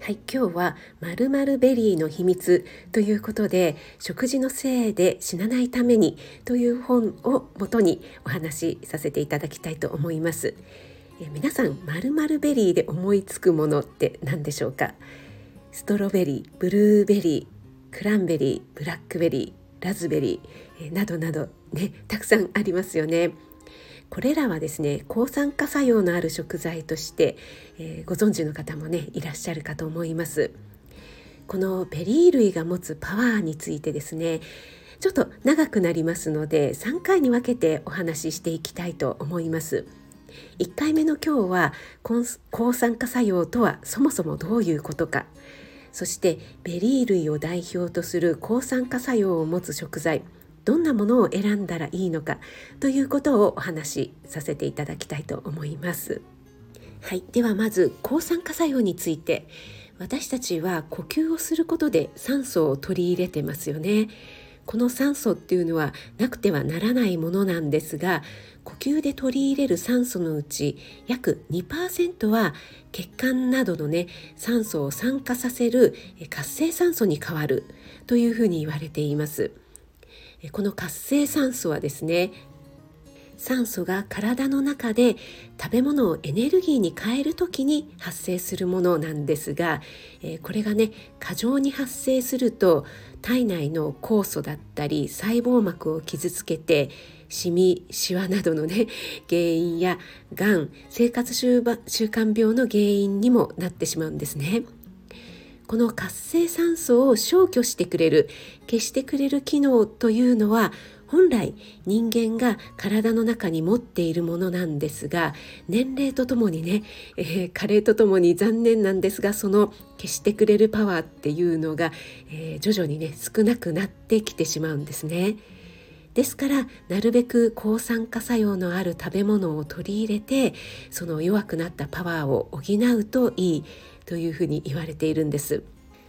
はい、今日はまるまるベリーの秘密ということで食事のせいで死なないためにという本をもとにお話しさせていただきたいと思います。え皆さんまるまるベリーで思いつくものって何でしょうか？ストロベリー、ブルーベリー、クランベリー、ブラックベリー、ラズベリー、えなどなどねたくさんありますよね。これらはですね抗酸化作用のある食材として、えー、ご存知の方もねいらっしゃるかと思います。このベリー類が持つパワーについてですねちょっと長くなりますので3回に分けてお話ししていきたいと思います。1回目の今日は抗酸化作用とはそもそもどういうことか。そしてベリー類を代表とする抗酸化作用を持つ食材。どんなものを選んだらいいのかということをお話しさせていただきたいと思います。はい、ではまず抗酸化作用について私たちは呼吸をすることで酸素を取り入れてますよね。この酸素っていうのはなくてはならないものなんですが呼吸で取り入れる酸素のうち約2%は血管などのね酸素を酸化させる活性酸素に変わるというふうに言われています。この活性酸素はですね酸素が体の中で食べ物をエネルギーに変える時に発生するものなんですが、えこれがね過剰に発生すると体内の酵素だったり細胞膜を傷つけてシミシワなどのね原因やがん生活習慣病の原因にもなってしまうんですね。この活性酸素を消去してくれる消してくれる機能というのは本来人間が体の中に持っているものなんですが年齢とともにね、えー、加齢とともに残念なんですがその消してくれるパワーっていうのが、えー、徐々にね少なくなってきてしまうんですね。ですからなるべく抗酸化作用のある食べ物を取り入れてその弱くなったパワーを補うといいというふうに言われているんです。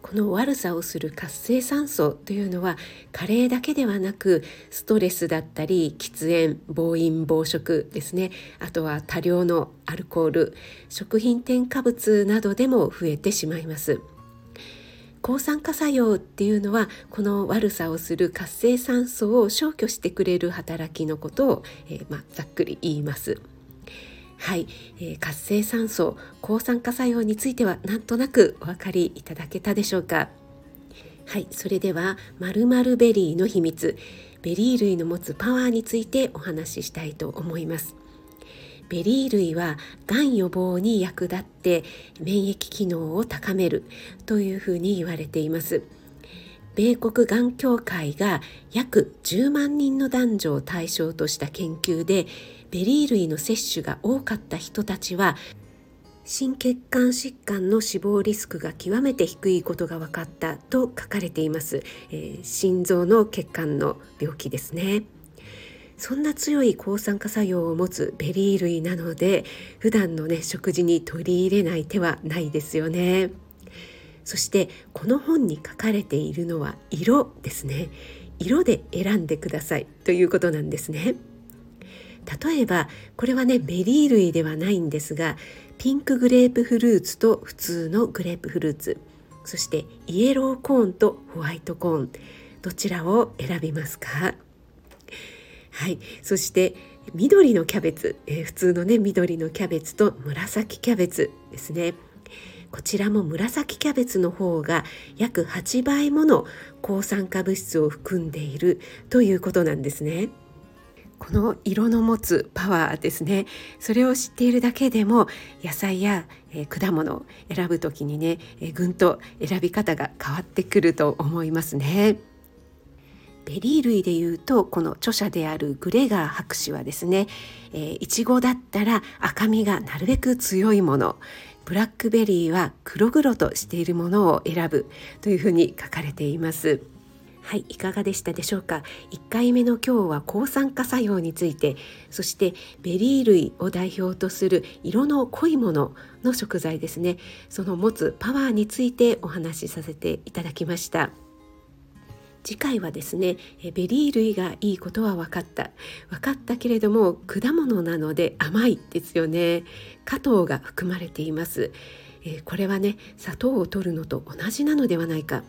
この悪さをする活性酸素というのは加齢だけではなくストレスだったり喫煙暴飲暴食ですねあとは多量のアルコール食品添加物などでも増えてしまいます抗酸化作用っていうのはこの悪さをする活性酸素を消去してくれる働きのことを、えー、まあ、ざっくり言います。はい、えー、活性酸素抗酸化作用についてはなんとなくお分かりいただけたでしょうか？はい。それではまるベリーの秘密。ベリー類の持つパワーについてお話ししたいと思います。ベリー類はがん予防に役立って免疫機能を高めるというふうに言われています。米国がん協会が約10万人の男女を対象とした研究でベリー類の摂取が多かった人たちは心血管疾患の死亡リスクが極めて低いことが分かったと書かれています、えー、心臓の血管の病気ですね。そんな強い抗酸化作用を持つベリー類なので普段のね食事に取り入れない手はないですよね。そしてこの本に書かれているのは色ですね。色で選んでください。ということなんですね。例えばこれはねベリー類ではないんですがピンクグレープフルーツと普通のグレープフルーツ。そしてイエローコーンとホワイトコーン。どちらを選びますか？はい。そして緑のキャベツ、えー、普通のね緑のキャベツと紫キャベツですね。こちらも紫キャベツの方が約8倍もの抗酸化物質を含んでいるということなんですね。この色の持つパワーですねそれを知っているだけでも野菜や、え、果物を選ぶ時にね、え、ぐんと選び方が変わってくると思いますね。ベリー類でいうとこの著者であるグレガー博士はですね、えー、いちごだったら赤みがなるべく強いものブラックベリーは黒々としているものを選ぶというふうに書かれています。はいいかがでしたでしょうか？1回目の今日は抗酸化作用についてそしてベリー類を代表とする色の濃いものの食材ですね。その持つパワーについてお話しさせていただきました。次回はですねベリー類がいいことは分かった。分かったけれども果物なので甘いですよね。果糖が含まれています。これはね砂糖を取るのと同じなのではないか。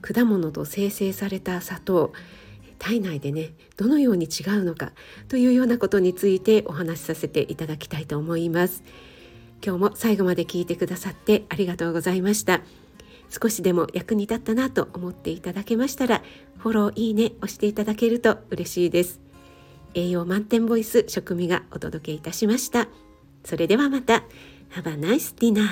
果物と精製された砂糖体内でねどのように違うのかというようなことについてお話しさせていただきたいと思います。今日も最後まで聞いてくださってありがとうございました。少しでも役に立ったなと思っていただけましたらフォローいいね押していただけると嬉しいです。栄養満点ボイス食味がお届けいたしました。それではまた。Have a nice dinner